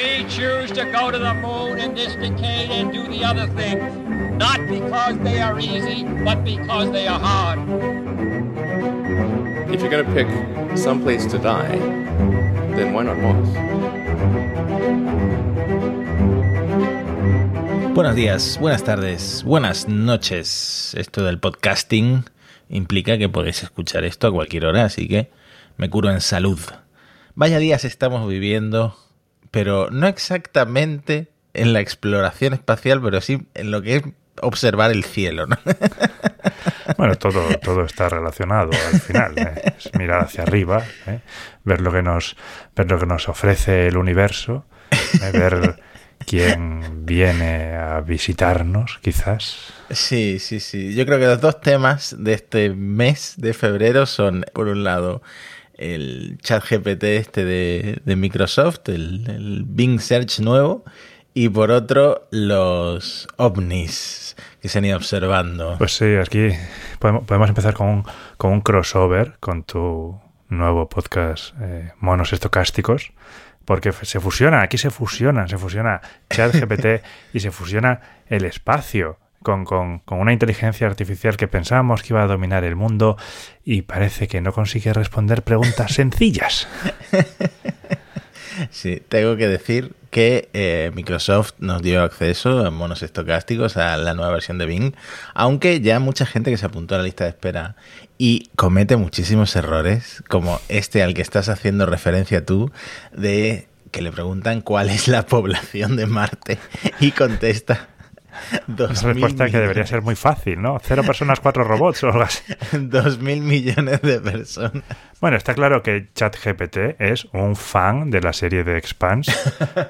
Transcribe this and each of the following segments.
We choose to go to the moon in this decade and do the other things, not because they are easy, but because they are hard. If you're going to pick some place to die, then why not Mars? Buenos días, buenas tardes, buenas noches. Esto del podcasting implica que podéis escuchar esto a cualquier hora, así que me curo en salud. Vaya días estamos viviendo, pero no exactamente en la exploración espacial, pero sí en lo que es observar el cielo, ¿no? Bueno, todo, todo está relacionado al final. ¿eh? Es mirar hacia arriba, ¿eh? ver lo que nos, ver lo que nos ofrece el universo, ¿eh? ver quién viene a visitarnos, quizás. Sí, sí, sí. Yo creo que los dos temas de este mes de febrero son, por un lado, el chat GPT este de, de Microsoft, el, el Bing Search nuevo, y por otro, los ovnis que se han ido observando. Pues sí, aquí podemos, podemos empezar con un, con un crossover con tu nuevo podcast eh, Monos Estocásticos, porque se fusiona, aquí se fusiona, se fusiona ChatGPT y se fusiona el espacio. Con, con, con, una inteligencia artificial que pensábamos que iba a dominar el mundo y parece que no consigue responder preguntas sencillas. Sí, tengo que decir que eh, Microsoft nos dio acceso a monos estocásticos a la nueva versión de Bing, aunque ya mucha gente que se apuntó a la lista de espera y comete muchísimos errores, como este al que estás haciendo referencia tú, de que le preguntan cuál es la población de Marte y contesta Una respuesta que debería ser muy fácil, ¿no? Cero personas, cuatro robots o algo así. Dos mil millones de personas. Bueno, está claro que ChatGPT es un fan de la serie de Expanse,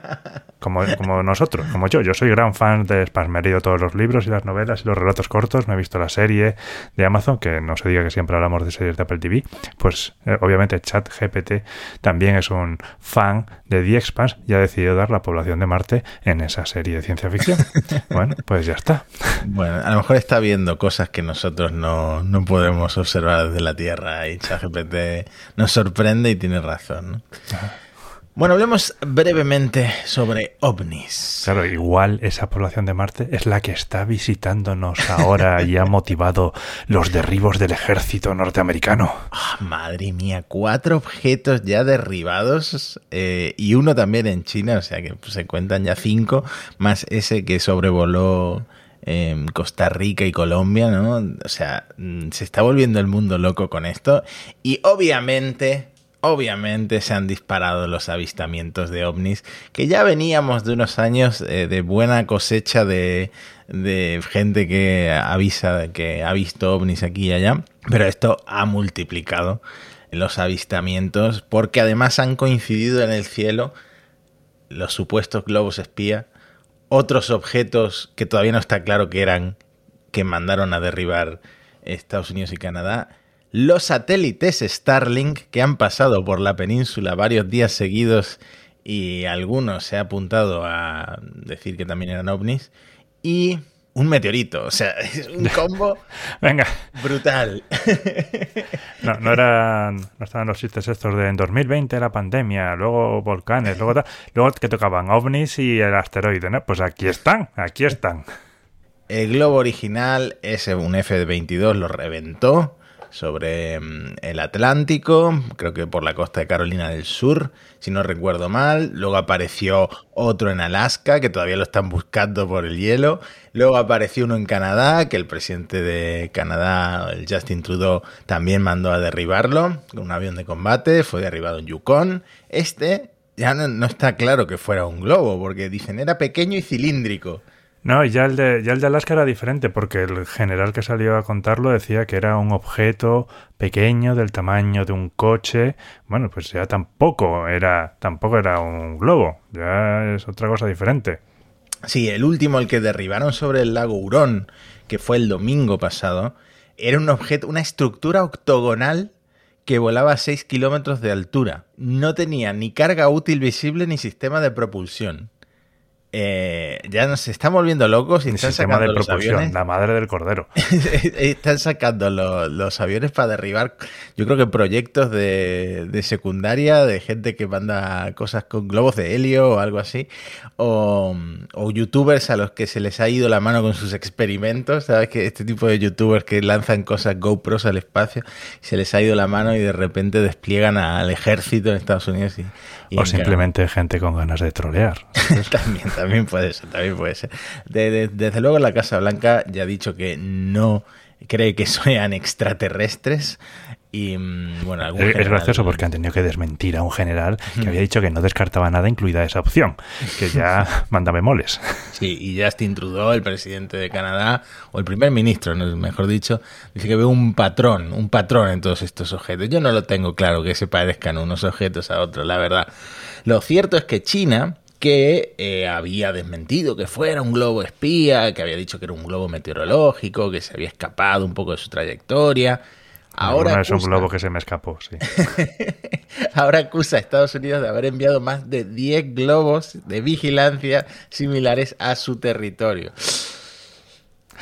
como, como nosotros, como yo. Yo soy gran fan de Expanse. Me he leído todos los libros y las novelas y los relatos cortos. Me he visto la serie de Amazon, que no se diga que siempre hablamos de series de Apple TV. Pues eh, obviamente ChatGPT también es un fan de The Expanse y ha decidido dar la población de Marte en esa serie de ciencia ficción. Bueno, pues ya está. Bueno, a lo mejor está viendo cosas que nosotros no, no podemos observar desde la Tierra y ChatGPT nos sorprende y tiene razón. ¿no? Bueno, hablemos brevemente sobre ovnis. Claro, igual esa población de Marte es la que está visitándonos ahora y ha motivado los derribos del ejército norteamericano. Oh, madre mía, cuatro objetos ya derribados eh, y uno también en China, o sea que se cuentan ya cinco, más ese que sobrevoló eh, Costa Rica y Colombia, ¿no? O sea, se está volviendo el mundo loco con esto y obviamente obviamente se han disparado los avistamientos de ovnis, que ya veníamos de unos años eh, de buena cosecha de, de, gente que avisa que ha visto ovnis aquí y allá, pero esto ha multiplicado los avistamientos porque además han coincidido en el cielo los supuestos globos espía, otros objetos que todavía no está claro que eran que mandaron a derribar Estados Unidos y Canadá, los satélites Starlink que han pasado por la península varios días seguidos y algunos se ha apuntado a decir que también eran ovnis y un meteorito, o sea, es un combo Venga. brutal. No, no eran, no estaban los chistes estos de en 2020 la pandemia, luego volcanes, luego tal, luego que tocaban ovnis y el asteroide, ¿no? Pues aquí están, aquí están. El globo original es un F-22, lo reventó sobre mm, el Atlántico, creo que por la costa de Carolina del Sur, si no recuerdo mal. Luego apareció otro en Alaska, que todavía lo están buscando por el hielo. Luego apareció uno en Canadá, que el presidente de Canadá, el Justin Trudeau, también mandó a derribarlo con un avión de combate. Fue derribado en Yukon. Este ya no, no está claro que fuera un globo, porque dicen era pequeño y cilíndrico. No, y ya el, de, ya el de Alaska era diferente, porque el general que salió a contarlo decía que era un objeto pequeño del tamaño de un coche. Bueno, pues ya tampoco era, tampoco era un globo, ya es otra cosa diferente. Sí, el último, el que derribaron sobre el lago Hurón, que fue el domingo pasado, era un objeto, una estructura octogonal que volaba a 6 kilómetros de altura. No tenía ni carga útil visible ni sistema de propulsión. Eh, ya nos están volviendo locos y están sacando de los aviones. la madre del cordero. están sacando los, los aviones para derribar, yo creo que proyectos de, de secundaria, de gente que manda cosas con globos de helio o algo así, o, o youtubers a los que se les ha ido la mano con sus experimentos, ¿sabes? Que este tipo de youtubers que lanzan cosas GoPros al espacio, se les ha ido la mano y de repente despliegan al ejército en Estados Unidos y, y O en simplemente gente con ganas de trolear. también, también puede ser, también puede ser. De- de- desde luego la Casa Blanca ya ha dicho que no cree que sean extraterrestres y mm, bueno, algún Es, gracioso porque han tenido que desmentir a un general que había dicho que no descartaba nada, incluida esa opción, que ya mándame moles. Sí, y Justin Trudeau, el presidente de Canadá, o el primer ministro, ¿no? mejor dicho, dice que ve un patrón, un patrón en todos estos objetos. Yo no lo tengo claro que se parezcan unos objetos a otros, la verdad. Lo cierto es que China, que eh, había desmentido que fuera un globo espía, que había dicho que era un globo meteorológico, que se había escapado un poco de su trayectoria, ahora es un globo que se me escapó, sí. Ahora acusa a Estados Unidos de haber enviado más de 10 globos de vigilancia similares a su territorio.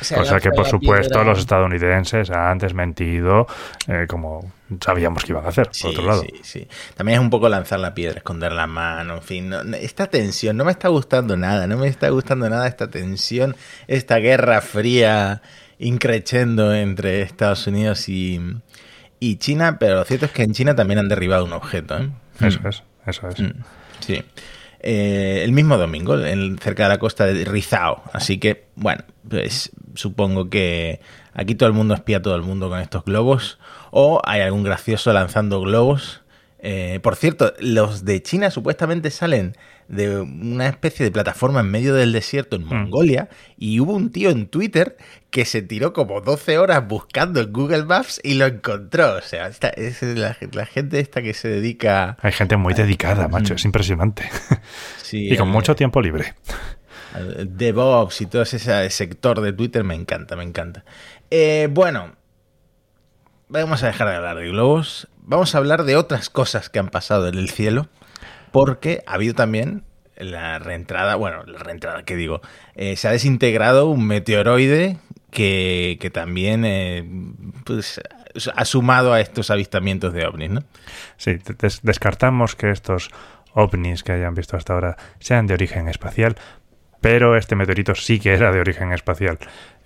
O sea, Cosa que, por supuesto, piedra- los estadounidenses han desmentido eh, como sabíamos que iban a hacer, Sí, por otro lado. sí, sí. También es un poco lanzar la piedra, esconder la mano, en fin. no- esta tensión no me está gustando nada, no me está gustando nada esta tensión, esta guerra fría increchendo entre Estados Unidos y, y China, pero lo cierto es que en China también han derribado un objeto. ¿eh? Eso es, eso es. Mm, Sí. Eh, el mismo domingo, en- cerca de la costa de Rizao. Así que, bueno, pues supongo que aquí todo el mundo espía a todo el mundo con estos globos. O hay algún gracioso lanzando globos. Eh, por cierto, los de China supuestamente salen de una especie de plataforma en medio del desierto en Mongolia. Y hubo un tío en Twitter que se tiró como 12 horas buscando en Google Maps y lo encontró. O sea, esta, es la, la gente esta que se dedica Hay gente muy dedicada, macho, es impresionante. Sí, y con el- mucho tiempo libre. el DevOps y todo ese sector de Twitter me encanta, me encanta. Eh, bueno, vamos a dejar de hablar de globos. Vamos a hablar de otras cosas que han pasado en el cielo, porque ha habido también la reentrada, bueno, la reentrada, ¿qué digo? Eh, se ha desintegrado un meteoroide que, que también eh, pues, ha sumado a estos avistamientos de ovnis, ¿no? Sí, des- descartamos que estos ovnis que hayan visto hasta ahora sean de origen espacial, pero este meteorito sí que era de origen espacial.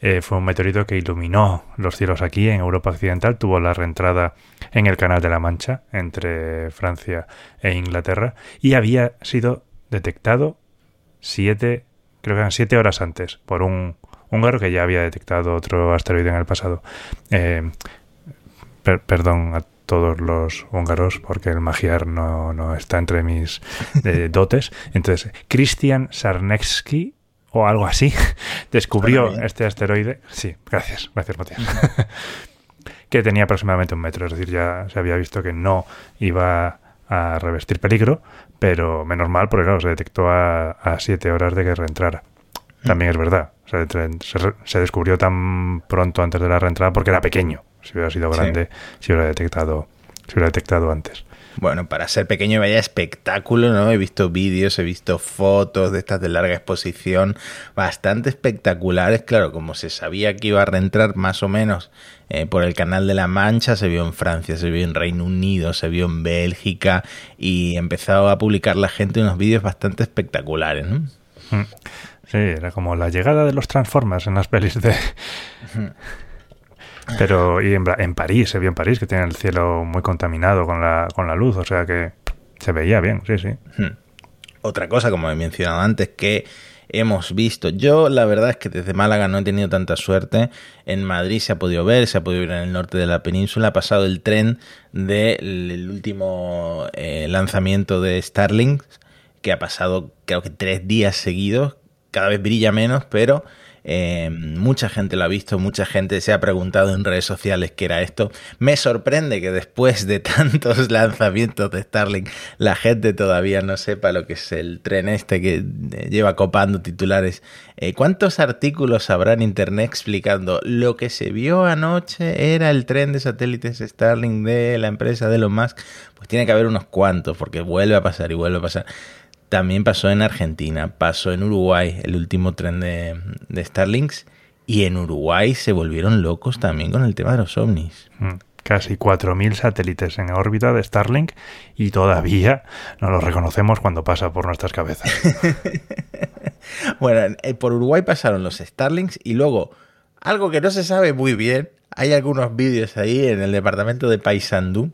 Eh, fue un meteorito que iluminó los cielos aquí en Europa Occidental, tuvo la reentrada en el Canal de la Mancha entre Francia e Inglaterra y había sido detectado siete, creo que eran siete horas antes por un húngaro que ya había detectado otro asteroide en el pasado. Eh, per- perdón a todos los húngaros porque el magiar no, no está entre mis eh, dotes. Entonces, Christian Sarnecki o algo así descubrió este asteroide. Sí, gracias, gracias Matías. que tenía aproximadamente un metro, es decir, ya se había visto que no iba a revestir peligro, pero menos mal porque claro, se detectó a, a siete horas de que reentrara. También es verdad, se descubrió tan pronto antes de la reentrada porque era pequeño. Si hubiera sido Sí. grande, si hubiera detectado, si hubiera detectado antes. Bueno, para ser pequeño vaya espectáculo, ¿no? He visto vídeos, he visto fotos de estas de larga exposición, bastante espectaculares. Claro, como se sabía que iba a reentrar más o menos eh, por el Canal de la Mancha, se vio en Francia, se vio en Reino Unido, se vio en Bélgica y empezó a publicar la gente unos vídeos bastante espectaculares, ¿no? Mm. Sí, era como la llegada de los Transformers en las pelis de... Pero, y en, en París, se vio en París, que tiene el cielo muy contaminado con la, con la luz, o sea que se veía bien, sí, sí. Otra cosa, como he mencionado antes, que hemos visto. Yo, la verdad es que desde Málaga no he tenido tanta suerte. En Madrid se ha podido ver, se ha podido ver en el norte de la península. Ha pasado el tren del el último eh, lanzamiento de Starlink, que ha pasado creo que tres días seguidos. Cada vez brilla menos, pero eh, mucha gente lo ha visto, mucha gente se ha preguntado en redes sociales qué era esto. Me sorprende que después de tantos lanzamientos de Starlink la gente todavía no sepa lo que es el tren este que eh, lleva copando titulares. Eh, ¿Cuántos artículos habrá en internet explicando lo que se vio anoche era el tren de satélites Starlink de la empresa de Elon Musk? Pues tiene que haber unos cuantos porque vuelve a pasar y vuelve a pasar también pasó en Argentina, pasó en Uruguay, el último tren de, de Starlinks, y en Uruguay se volvieron locos también con el tema de los ovnis. Mm, Casi 4.000 satélites en órbita de Starlink y todavía no los reconocemos cuando pasa por nuestras cabezas. Bueno, eh, por Uruguay pasaron los Starlinks y luego, algo que no se sabe muy bien, hay algunos vídeos ahí en el departamento de Paysandú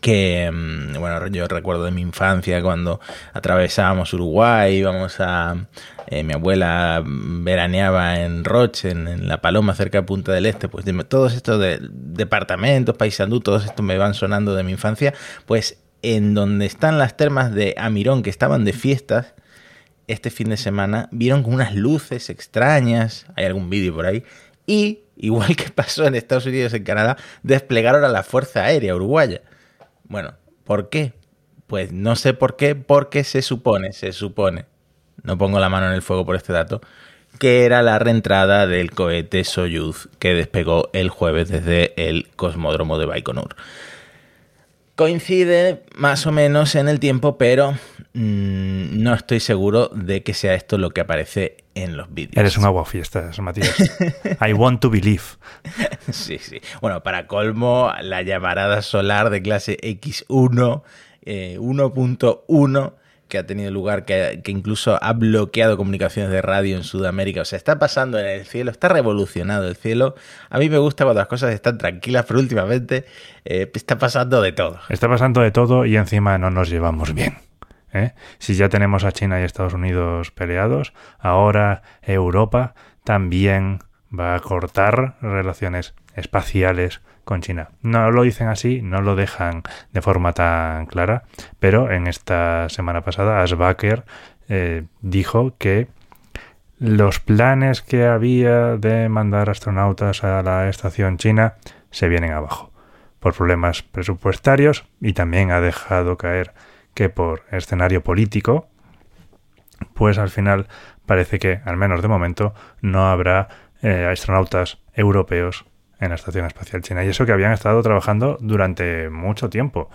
que, mm, bueno, yo recuerdo de mi infancia cuando atravesábamos Uruguay, íbamos a... eh, mi abuela veraneaba en Roche, en, en La Paloma, cerca de Punta del Este, pues todos estos de, departamentos, Paysandú, todos estos me van sonando de mi infancia, pues en donde están las termas de Amirón, que estaban de fiestas, este fin de semana vieron unas luces extrañas, hay algún vídeo por ahí, y, igual que pasó en Estados Unidos en Canadá, desplegaron a la Fuerza Aérea Uruguaya. Bueno, ¿por qué? Pues no sé por qué, porque se supone, se supone, no pongo la mano en el fuego por este dato, que era la reentrada del cohete Soyuz que despegó el jueves desde el cosmódromo de Baikonur. Coincide más o menos en el tiempo, pero mm, no estoy seguro de que sea esto lo que aparece en los vídeos. Eres un aguafiestas, Matías. I want to believe. Sí, sí. Bueno, para colmo, la llamarada solar de clase X1, eh, 1.1, que ha tenido lugar, que, incluso ha bloqueado comunicaciones de radio en Sudamérica. O sea, está pasando en el cielo, está revolucionado el cielo. A mí me gusta cuando las cosas están tranquilas, pero últimamente eh, está pasando de todo. Está pasando de todo y encima no nos llevamos bien. ¿eh? Si ya tenemos a China y Estados Unidos peleados, ahora Europa también va a cortar relaciones espaciales con China. No lo dicen así, no lo dejan de forma tan clara, pero en esta semana pasada Ash Baker eh, dijo que los planes que había de mandar astronautas a la estación china se vienen abajo por problemas presupuestarios y también ha dejado caer que por escenario político, pues al final parece que, al menos de momento, no habrá eh, astronautas europeos en la Estación Espacial China. Y eso que habían estado trabajando durante mucho tiempo.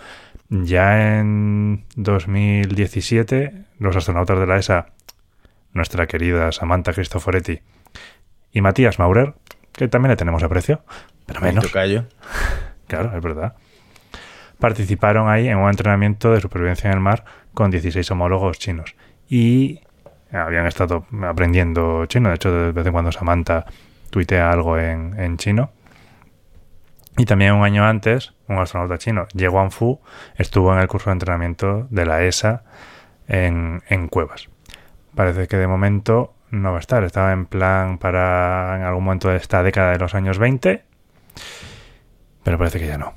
Ya en 2017, los astronautas de la ESA, nuestra querida Samantha Cristoforetti y Matías Maurer, que también le tenemos aprecio, pero menos. tocayo. Claro, es verdad. Participaron ahí en un entrenamiento de supervivencia en el mar con 16 homólogos chinos. Y habían estado aprendiendo chino. De hecho, de vez en cuando Samantha tuitea algo en, en chino. Y también un año antes, un astronauta chino, Ye Guangfu, estuvo en el curso de entrenamiento de la ESA en, en Cuevas. Parece que de momento no va a estar. Estaba en plan para en algún momento de esta década de los años 20, pero parece que ya no.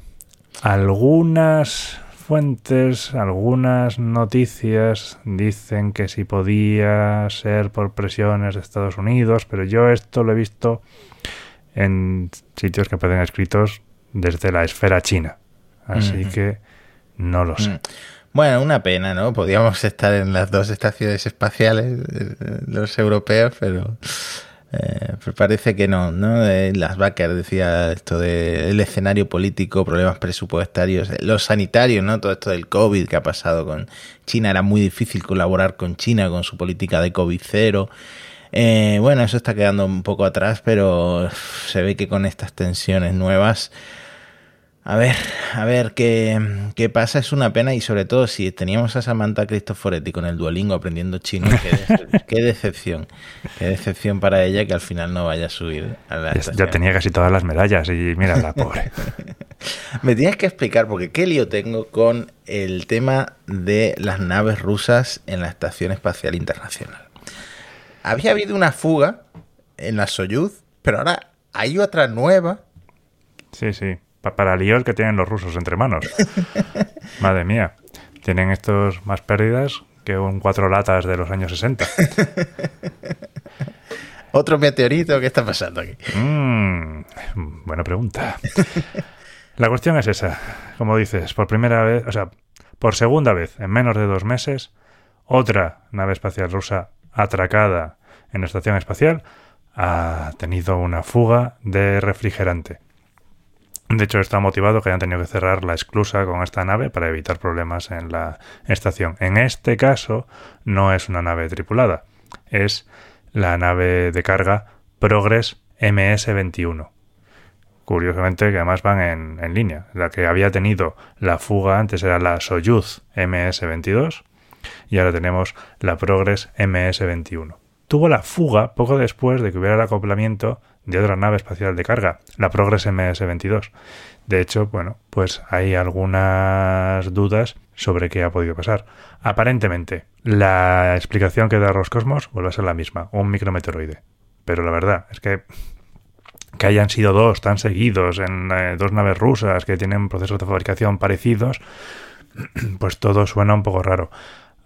Algunas fuentes, algunas noticias dicen que si podía ser por presiones de Estados Unidos, pero yo esto lo he visto en sitios que pueden escritos desde la esfera china. Así que no lo sé. Mm. Bueno, una pena, ¿no? Podíamos estar en las dos estaciones espaciales, eh, los europeos, pero, eh, parece que no, ¿no? Eh, Las Baker decía esto del escenario político, problemas presupuestarios, eh, los sanitarios, ¿no? Todo esto del COVID que ha pasado con China, era muy difícil colaborar con China con su política de COVID cero. Eh, bueno, eso está quedando un poco atrás, pero se ve que con estas tensiones nuevas a ver, a ver qué, qué pasa. Es una pena y sobre todo si teníamos a Samantha Cristoforetti con el Duolingo aprendiendo chino, qué, dece- qué decepción. Qué decepción para ella que al final no vaya a subir a la Ya, ya tenía casi todas las medallas y mira la pobre. Me tienes que explicar porque qué lío tengo con el tema de las naves rusas en la Estación Espacial Internacional. Había habido una fuga en la Soyuz, pero ahora hay otra nueva. Sí, sí. Pa- para líos que tienen los rusos entre manos. Madre mía. Tienen estos más pérdidas que un cuatro latas de los años 60. Otro meteorito, ¿qué está pasando aquí? Mm, buena pregunta. La cuestión es esa. Como dices, por primera vez, o sea, por segunda vez en menos de dos meses, otra nave espacial rusa atracada en la estación espacial ha tenido una fuga de refrigerante. De hecho, está motivado que hayan tenido que cerrar la esclusa con esta nave para evitar problemas en la estación. En este caso, no es una nave tripulada, es la nave de carga Progress MS-21. Curiosamente, que además van en, línea. La que había tenido la fuga antes era la Soyuz MS-22 y ahora tenemos la Progress MS-21. Tuvo la fuga poco después de que hubiera el acoplamiento de otra nave espacial de carga, la Progress MS-22. De hecho, bueno, pues hay algunas dudas sobre qué ha podido pasar. Aparentemente, la explicación que da Roscosmos vuelve a ser la misma, un micrometeoroide. Pero la verdad es que que hayan sido dos tan seguidos en eh, dos naves rusas que tienen procesos de fabricación parecidos, pues todo suena un poco raro.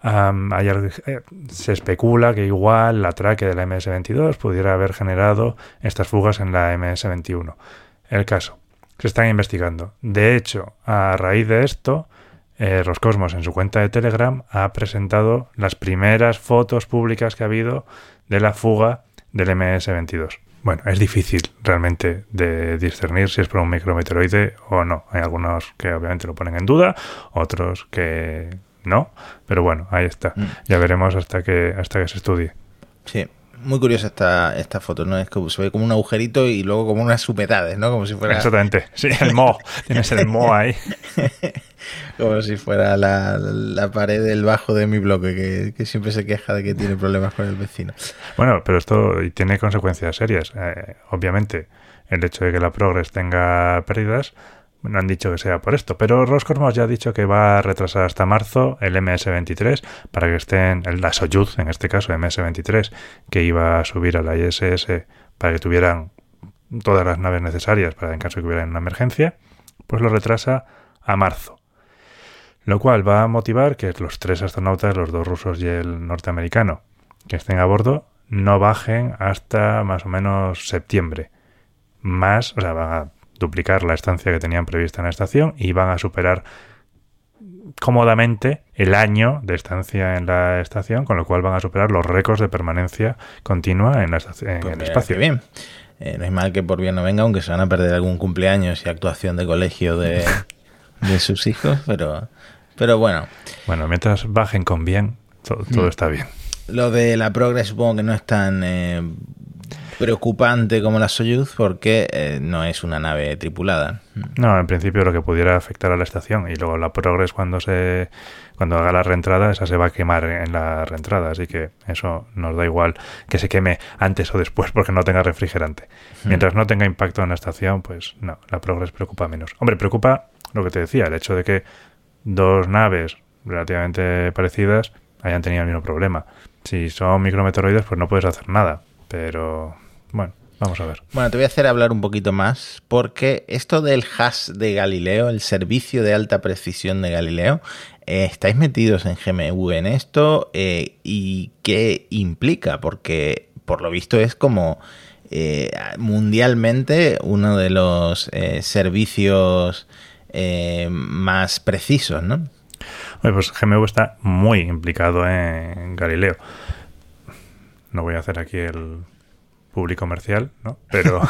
Eh, se especula que igual la traque de la MS-22 pudiera haber generado estas fugas en la MS-21. El caso, se están investigando. De hecho, a raíz de esto, eh, Roscosmos en su cuenta de Telegram ha presentado las primeras fotos públicas que ha habido de la fuga del MS-22. Bueno, es difícil realmente de discernir si es por un micrometeoroide o no. Hay algunos que obviamente lo ponen en duda, otros que no, pero bueno, ahí está. Mm. Ya veremos hasta que hasta que se estudie. Sí, muy curiosa esta, esta foto, ¿no? Es que se ve como un agujerito y luego como unas humedades, ¿no? Como si fuera... Exactamente, sí, el mo, tienes el mo ahí. como si fuera la, la, pared del bajo de mi bloque, que, que, siempre se queja de que tiene problemas con el vecino. Bueno, pero esto tiene consecuencias serias. Eh, obviamente, el hecho de que la Progress tenga pérdidas no han dicho que sea por esto, pero Roscosmos ya ha dicho que va a retrasar hasta marzo el MS-23 para que estén, la Soyuz, en este caso MS-23, que iba a subir a la ISS para que tuvieran todas las naves necesarias para en caso de que hubiera una emergencia, pues lo retrasa a marzo. Lo cual va a motivar que los tres astronautas, los dos rusos y el norteamericano, que estén a bordo, no bajen hasta más o menos septiembre. Más, o sea, van a duplicar la estancia que tenían prevista en la estación y van a superar cómodamente el año de estancia en la estación, con lo cual van a superar los récords de permanencia continua en, la estación, pues el espacio. Bien. Eh, no es mal que por bien no venga, aunque se van a perder algún cumpleaños y actuación de colegio de, de sus hijos, pero, pero bueno. Bueno, mientras bajen con bien, todo, todo mm. está bien. Lo de la Progress supongo que no es tan eh, preocupante como la Soyuz porque eh, no es una nave tripulada. No, en principio lo que pudiera afectar a la estación y luego la Progress cuando se cuando haga la reentrada esa se va a quemar en la reentrada, así que eso nos da igual que se queme antes o después porque no tenga refrigerante. Mientras no tenga impacto en la estación, pues no, la Progress preocupa menos. Hombre, preocupa lo que te decía, el hecho de que dos naves relativamente parecidas hayan tenido el mismo problema. Si son micrometeoroides, pues no puedes hacer nada. Pero bueno, vamos a ver. Bueno, te voy a hacer hablar un poquito más porque esto del hash de Galileo, el servicio de alta precisión de Galileo, eh, ¿estáis metidos en GMU en esto? Eh, ¿Y qué implica? Porque por lo visto es como eh, mundialmente uno de los servicios más precisos, ¿no? pues GMU está muy implicado en Galileo. No voy a hacer aquí el, público comercial, ¿no? Pero,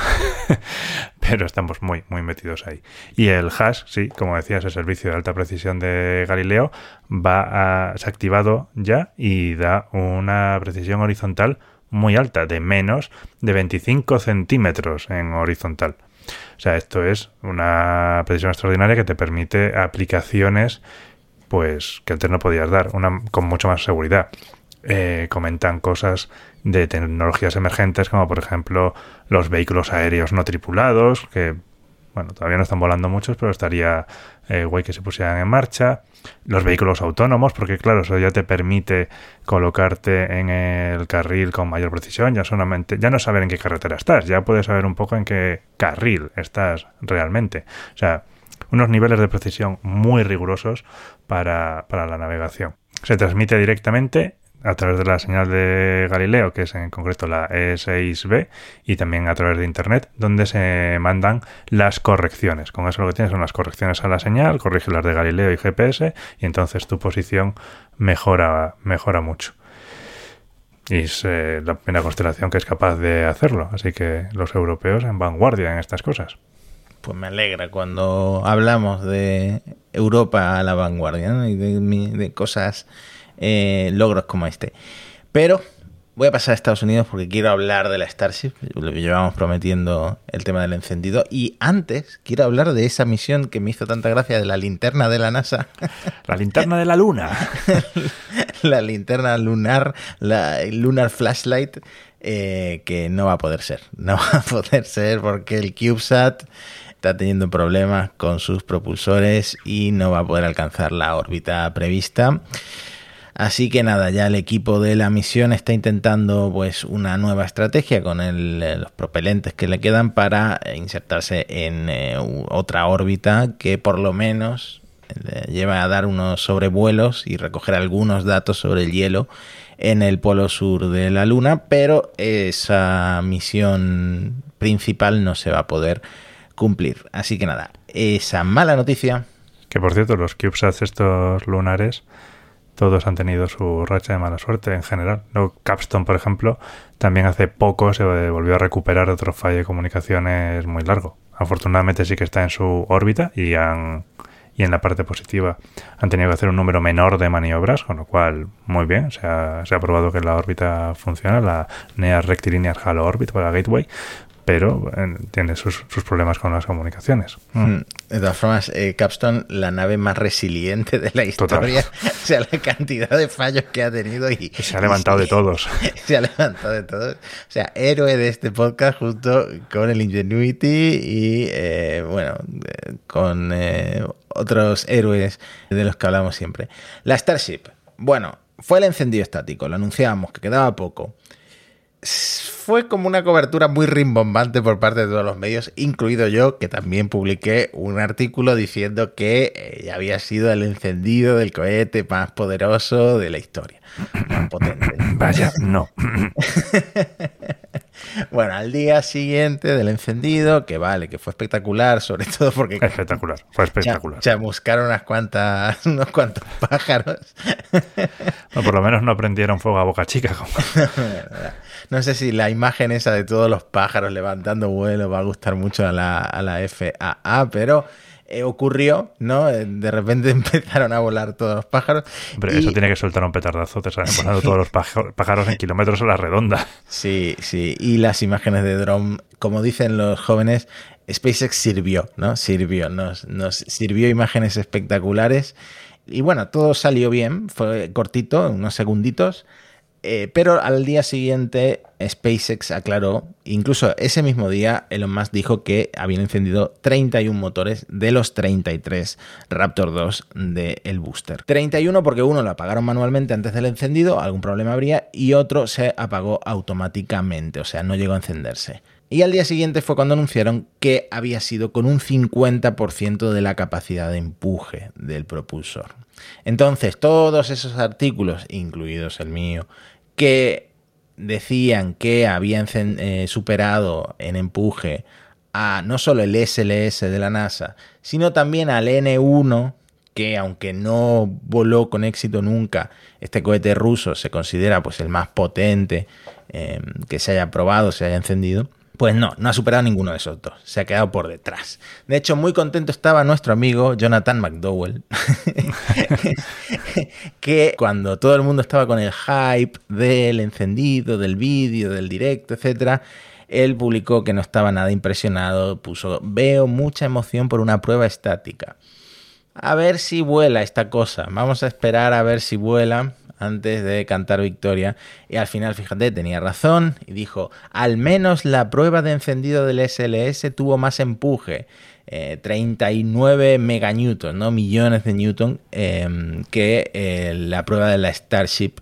pero estamos muy, muy metidos ahí. Y el hash, sí, como decías, el servicio de alta precisión de Galileo, va a, se ha activado ya y da una precisión horizontal muy alta, de menos de 25 centímetros en horizontal. O sea, esto es una precisión extraordinaria que te permite aplicaciones pues que antes no podías dar, una con mucho más seguridad. Eh, comentan cosas de tecnologías emergentes como por ejemplo los vehículos aéreos no tripulados que bueno todavía no están volando muchos pero estaría eh, guay que se pusieran en marcha. Los vehículos autónomos porque claro eso ya te permite colocarte en el carril con mayor precisión ya solamente ya no saber en qué carretera estás ya puedes saber un poco en qué carril estás realmente. O sea unos niveles de precisión muy rigurosos para, para la navegación. Se transmite directamente a través de la señal de Galileo, que es en concreto la E6B, y también a través de Internet, donde se mandan las correcciones. Con eso lo que tienes son las correcciones a la señal, corrige las de Galileo y GPS, y entonces tu posición mejora, mejora mucho. Y es eh, la primera constelación que es capaz de hacerlo, así que los europeos en vanguardia en estas cosas. pues me alegra cuando hablamos de Europa a la vanguardia ¿no? y de, de cosas, eh, logros como este. Pero Voy a pasar a Estados Unidos porque quiero hablar de la Starship. Lo llevamos prometiendo el tema del encendido. Y antes quiero hablar de esa misión que me hizo tanta gracia de la linterna de la NASA. La linterna de la luna. la linterna lunar, la Lunar Flashlight, eh, que no va a poder ser. No va a poder ser porque el CubeSat está teniendo problemas con sus propulsores y no va a poder alcanzar la órbita prevista. Así que nada, ya el equipo de la misión está intentando pues una nueva estrategia con el, los propelentes que le quedan para insertarse en eh, otra órbita que por lo menos eh, lleva a dar unos sobrevuelos y recoger algunos datos sobre el hielo en el polo sur de la Luna, pero esa misión principal no se va a poder cumplir. Así que nada, esa mala noticia. Que por cierto, los CubeSats estos lunares todos han tenido su racha de mala suerte en general. Luego, Capstone, por ejemplo, también hace poco se volvió a recuperar otro fallo de comunicaciones muy largo. Afortunadamente sí que está en su órbita y han y en la parte positiva han tenido que hacer un número menor de maniobras, con lo cual muy bien, se ha, se ha probado que la órbita funciona, la Near Rectilinear Halo Orbit o la Gateway, pero eh, tiene sus, problemas con las comunicaciones. Mm. Mm. De todas formas, eh, Capstone, la nave más resiliente de la historia, o sea, la cantidad de fallos que ha tenido y, se ha levantado de todos. Se ha levantado de todos. O sea, héroe de este podcast junto con el Ingenuity y, eh, bueno, con otros héroes de los que hablamos siempre. La Starship, bueno, fue el encendido estático, lo anunciábamos que quedaba poco fue como una cobertura muy rimbombante por parte de todos los medios, incluido yo, que también publiqué un artículo diciendo que eh, había sido el encendido del cohete más poderoso de la historia. Más potente. Vaya, no. bueno, al día siguiente del encendido, que vale, que fue espectacular, sobre todo porque... Espectacular, fue espectacular. Chamuscaron unas cuantas, unos cuantos pájaros. no, por lo menos no prendieron fuego a boca chica. no sé si la imagen esa de todos los pájaros levantando vuelo va a gustar mucho a la, a la FAA, pero eh, ocurrió, ¿no? Eh, de repente empezaron a volar todos los pájaros. Pero eso tiene que soltar un petardazo, te salen volando todos los pájaros en kilómetros a la redonda. Sí, sí. Y las imágenes de drone, como dicen los jóvenes, SpaceX sirvió, ¿no? Sirvió, nos, nos sirvió imágenes espectaculares. Y bueno, todo salió bien, fue cortito, unos segunditos. Eh, pero al día siguiente SpaceX aclaró, incluso ese mismo día Elon Musk dijo que habían encendido 31 motores de los 33 Raptor 2 del booster. 31 porque uno lo apagaron manualmente antes del encendido, algún problema habría, y otro se apagó automáticamente, o sea, no llegó a encenderse. Y al día siguiente fue cuando anunciaron que había sido con un 50% de la capacidad de empuje del propulsor. Entonces, todos esos artículos, incluidos el mío, que decían que habían eh, superado en empuje a no solo el SLS de la NASA, sino también al N1, que aunque no voló con éxito nunca, este cohete ruso se considera pues el más potente eh, que se haya probado, se haya encendido. Pues no, no ha superado ninguno de esos dos. Se ha quedado por detrás. De hecho, muy contento estaba nuestro amigo Jonathan McDowell, que cuando todo el mundo estaba con el hype del encendido, del vídeo, del directo, etc., él publicó que no estaba nada impresionado, puso, veo mucha emoción por una prueba estática. A ver si vuela esta cosa. Vamos a esperar a ver si vuela antes de cantar victoria. Y al final, fíjate, tenía razón y dijo, al menos la prueba de encendido del SLS tuvo más empuje. 39 eh, meganewtons, ¿no? millones de newton, em, que eh, la prueba de la Starship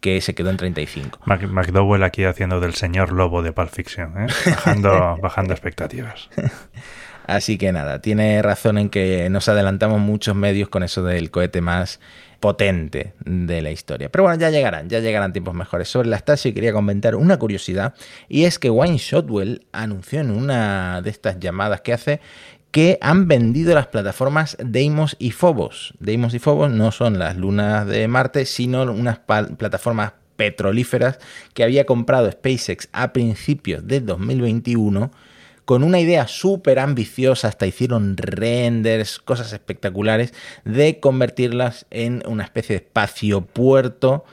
que se quedó en 35. McDowell aquí haciendo del señor lobo de Pulp Fiction, ¿eh? bajando, bajando expectativas. Así que nada, tiene razón en que nos adelantamos muchos medios con eso del cohete más potente de la historia. Pero bueno, ya llegarán, ya llegarán tiempos mejores. Sobre la Stasi quería comentar una curiosidad y es que Wayne Shotwell anunció en una de estas llamadas que hace que han vendido las plataformas Deimos y Phobos. Deimos y Phobos no son las lunas de Marte, sino unas plataformas petrolíferas que había comprado SpaceX a principios de 2021 con una idea súper ambiciosa, hasta hicieron renders, cosas espectaculares, de convertirlas en una especie de espacio puerto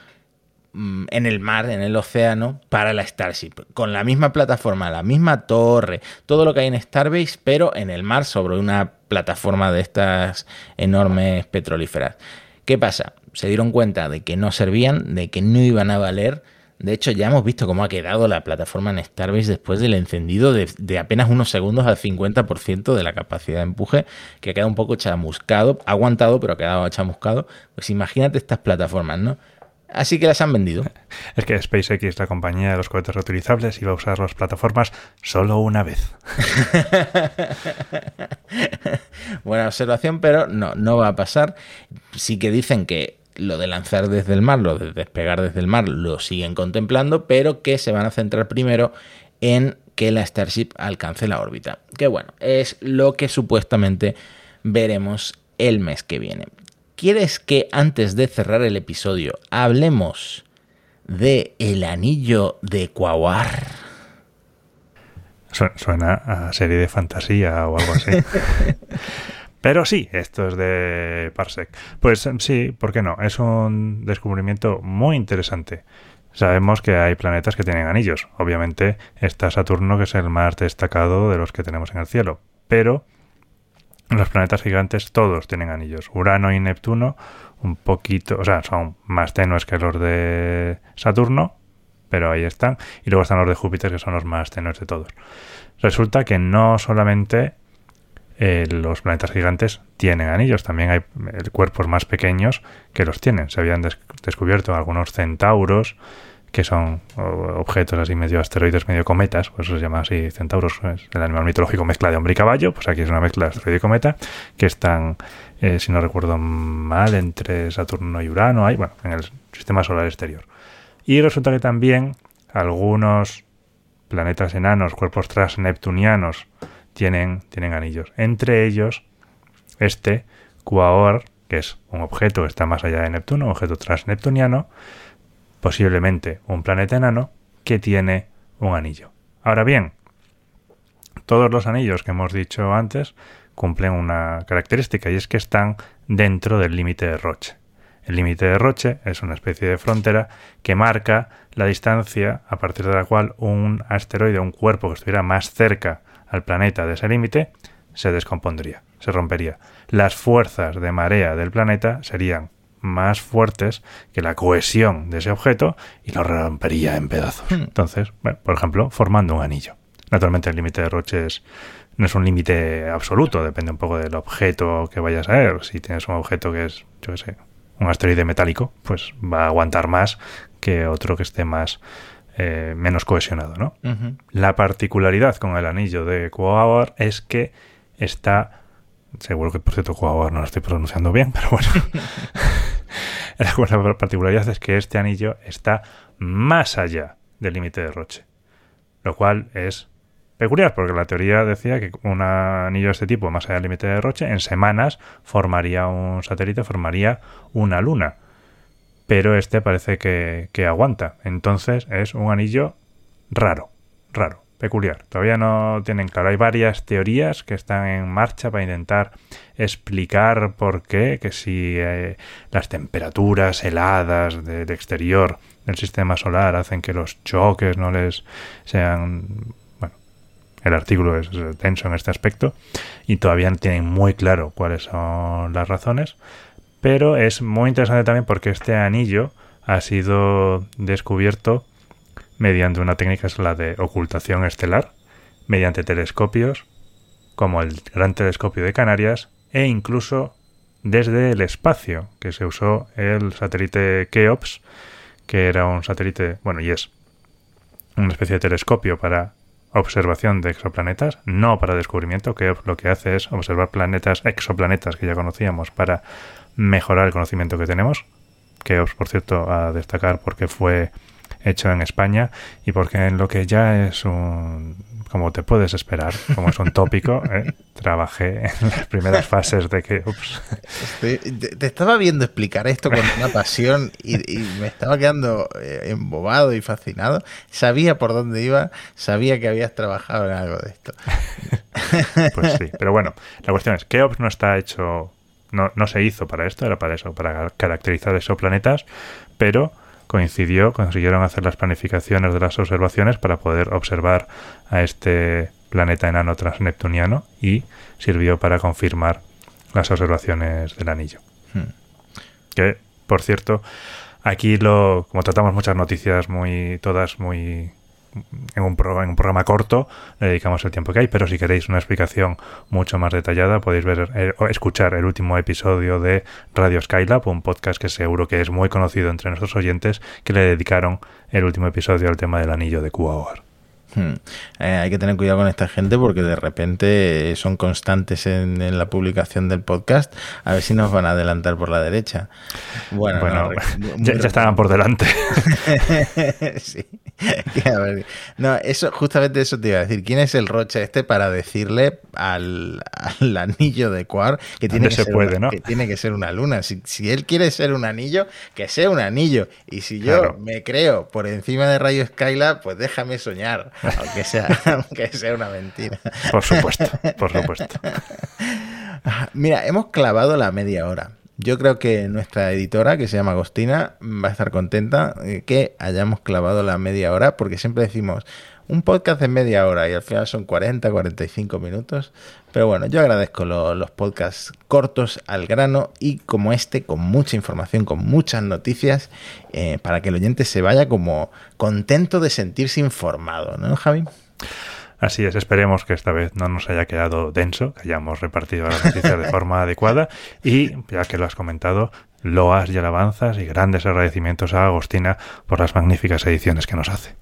mm, en el mar, en el océano, para la Starship, con la misma plataforma, la misma torre, todo lo que hay en Starbase, pero en el mar sobre una plataforma de estas enormes petrolíferas. ¿Qué pasa? Se dieron cuenta de que no servían, de que no iban a valer. De hecho, ya hemos visto cómo ha quedado la plataforma en Starbase después del encendido de, apenas unos segundos al 50% de la capacidad de empuje, que ha quedado un poco chamuscado, ha aguantado, pero ha quedado chamuscado. Pues imagínate estas plataformas, ¿no? Así que las han vendido. Es que SpaceX, la compañía de los cohetes reutilizables, iba a usar las plataformas solo una vez. Buena observación, pero no, no va a pasar. Sí que dicen que lo de lanzar desde el mar, lo de despegar desde el mar, lo siguen contemplando, pero que se van a centrar primero en que la Starship alcance la órbita. Que bueno, es lo que supuestamente veremos el mes que viene. ¿Quieres que antes de cerrar el episodio hablemos de el anillo de Quawar? Suena a serie de fantasía o algo así. Pero sí, esto es de Parsec. Pues sí, ¿por qué no? Es un descubrimiento muy interesante. Sabemos que hay planetas que tienen anillos. Obviamente está Saturno, que es el más destacado de los que tenemos en el cielo. Pero los planetas gigantes todos tienen anillos. Urano y Neptuno un poquito, o sea, son más tenues que los de Saturno, pero ahí están. Y luego están los de Júpiter, que son los más tenues de todos. Resulta que no solamente eh, los planetas gigantes tienen anillos, también hay cuerpos más pequeños que los tienen. Se habían descubierto algunos centauros, que son objetos así medio asteroides, medio cometas, pues eso se llama así centauros, es el animal mitológico mezcla de hombre y caballo, pues aquí es una mezcla de asteroide y cometa, que están, eh, si no recuerdo mal, entre Saturno y Urano, hay, bueno, en el sistema solar exterior. Y resulta que también algunos planetas enanos, cuerpos transneptunianos, tienen, tienen anillos. Entre ellos, este, Quaoar, que es un objeto que está más allá de Neptuno, un objeto transneptuniano, posiblemente un planeta enano, que tiene un anillo. Ahora bien, todos los anillos que hemos dicho antes cumplen una característica y es que están dentro del límite de Roche. El límite de Roche es una especie de frontera que marca la distancia a partir de la cual un asteroide, un cuerpo que estuviera más cerca al planeta de ese límite, se descompondría, se rompería. Las fuerzas de marea del planeta serían más fuertes que la cohesión de ese objeto y lo rompería en pedazos. Hmm. Entonces, bueno, por ejemplo, formando un anillo. Naturalmente el límite de Roche no es un límite absoluto, depende un poco del objeto que vayas a ver. Si tienes un objeto que es, yo qué sé, un asteroide metálico, pues va a aguantar más que otro que esté más eh, menos cohesionado, ¿no? La particularidad con el anillo de Quaoar es que está Seguro que, por cierto, Quaoar no lo estoy pronunciando bien, pero bueno. la particularidad es que este anillo está más allá del límite de Roche. Lo cual es peculiar, porque la teoría decía que un anillo de este tipo, más allá del límite de Roche, en semanas formaría un satélite, formaría una luna. Pero este parece que, aguanta. Entonces es un anillo raro, raro peculiar. Todavía no tienen claro. Hay varias teorías que están en marcha para intentar explicar por qué, que si eh, las temperaturas heladas del exterior del sistema solar hacen que los choques no les sean... Bueno, el artículo es tenso en este aspecto y todavía no tienen muy claro cuáles son las razones, pero es muy interesante también porque este anillo ha sido descubierto mediante una técnica es la de ocultación estelar, mediante telescopios como el Gran Telescopio de Canarias e incluso desde el espacio, que se usó el satélite Keops, que era un satélite, bueno, y es una especie de telescopio para observación de exoplanetas, no para descubrimiento. Keops lo que hace es observar planetas, exoplanetas que ya conocíamos para mejorar el conocimiento que tenemos. Keops, por cierto, a destacar porque fue hecho en España y porque en lo que ya es un como te puedes esperar, como es un tópico, ¿eh? trabajé en las primeras fases de que... Ups. te, estaba viendo explicar esto con una pasión y, me estaba quedando eh, embobado y fascinado. Sabía por dónde iba, sabía que habías trabajado en algo de esto. pues sí, pero bueno, la cuestión es, Keops no está hecho, no, no se hizo para esto, era para eso, para caracterizar esos planetas, pero coincidió, consiguieron hacer las planificaciones de las observaciones para poder observar a este planeta enano transneptuniano y sirvió para confirmar las observaciones del anillo. Hmm. Que, por cierto, aquí lo, como tratamos muchas noticias muy, todas muy en un, programa, en un programa corto le dedicamos el tiempo que hay, pero si queréis una explicación mucho más detallada podéis ver eh, o escuchar el último episodio de Radio Skylab, un podcast que seguro que es muy conocido entre nuestros oyentes, que le dedicaron el último episodio al tema del anillo de Kuaor. Hmm. Eh, hay que tener cuidado con esta gente porque de repente son constantes en, la publicación del podcast. A ver si nos van a adelantar por la derecha. Bueno, ya, estaban por delante. sí. no, eso, justamente eso te iba a decir. ¿Quién es el Roche este para decirle al, anillo de Quar que tiene que, ser una, que tiene que ser una luna? Si, él quiere ser un anillo, que sea un anillo. Y si yo me creo por encima de Rayo Skylab, pues déjame soñar, aunque sea, aunque sea una mentira. Por supuesto, por supuesto. Mira, hemos clavado la media hora. Yo creo que nuestra editora, que se llama Agostina, va a estar contenta que hayamos clavado la media hora, porque siempre decimos un podcast de media hora y al final son 40, 45 minutos. Pero bueno, yo agradezco los podcasts cortos al grano y como este, con mucha información, con muchas noticias, eh, para que el oyente se vaya como contento de sentirse informado, ¿no, Javi? Así es, esperemos que esta vez no nos haya quedado denso, que hayamos repartido las noticias de forma adecuada y, ya que lo has comentado, loas y alabanzas y grandes agradecimientos a Agostina por las magníficas ediciones que nos hace.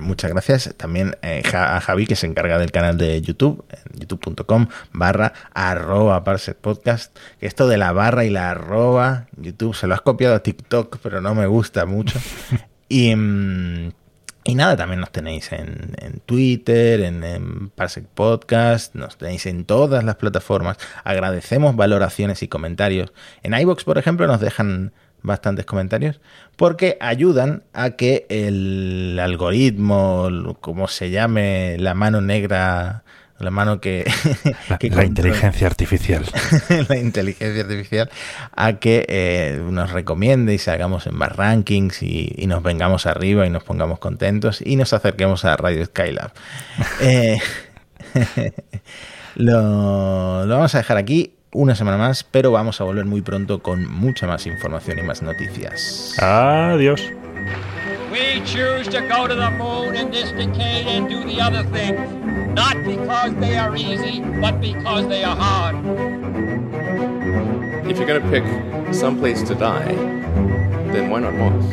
Muchas gracias también eh, a Javi que se encarga del canal de YouTube, youtube.com barra arroba podcast. Que esto de la barra y la arroba, YouTube se lo has copiado a TikTok, pero no me gusta mucho. y, mm, y nada, también nos tenéis en, Twitter, en, Parsec Podcast, nos tenéis en todas las plataformas. Agradecemos valoraciones y comentarios. En iBox, por ejemplo, nos dejan bastantes comentarios porque ayudan a que el algoritmo, como se llame, la mano negra la mano que... La, inteligencia artificial. la inteligencia artificial a que eh, nos recomiende y salgamos en más rankings y, nos vengamos arriba y nos pongamos contentos y nos acerquemos a Radio Skylab. Eh, lo, lo vamos a dejar aquí una semana más, pero vamos a volver muy pronto con mucha más información y más noticias. Adiós. We choose to go to the moon in this decade and do the other things, not because they are easy, but because they are hard. If you're going to pick some place to die, then why not Mars?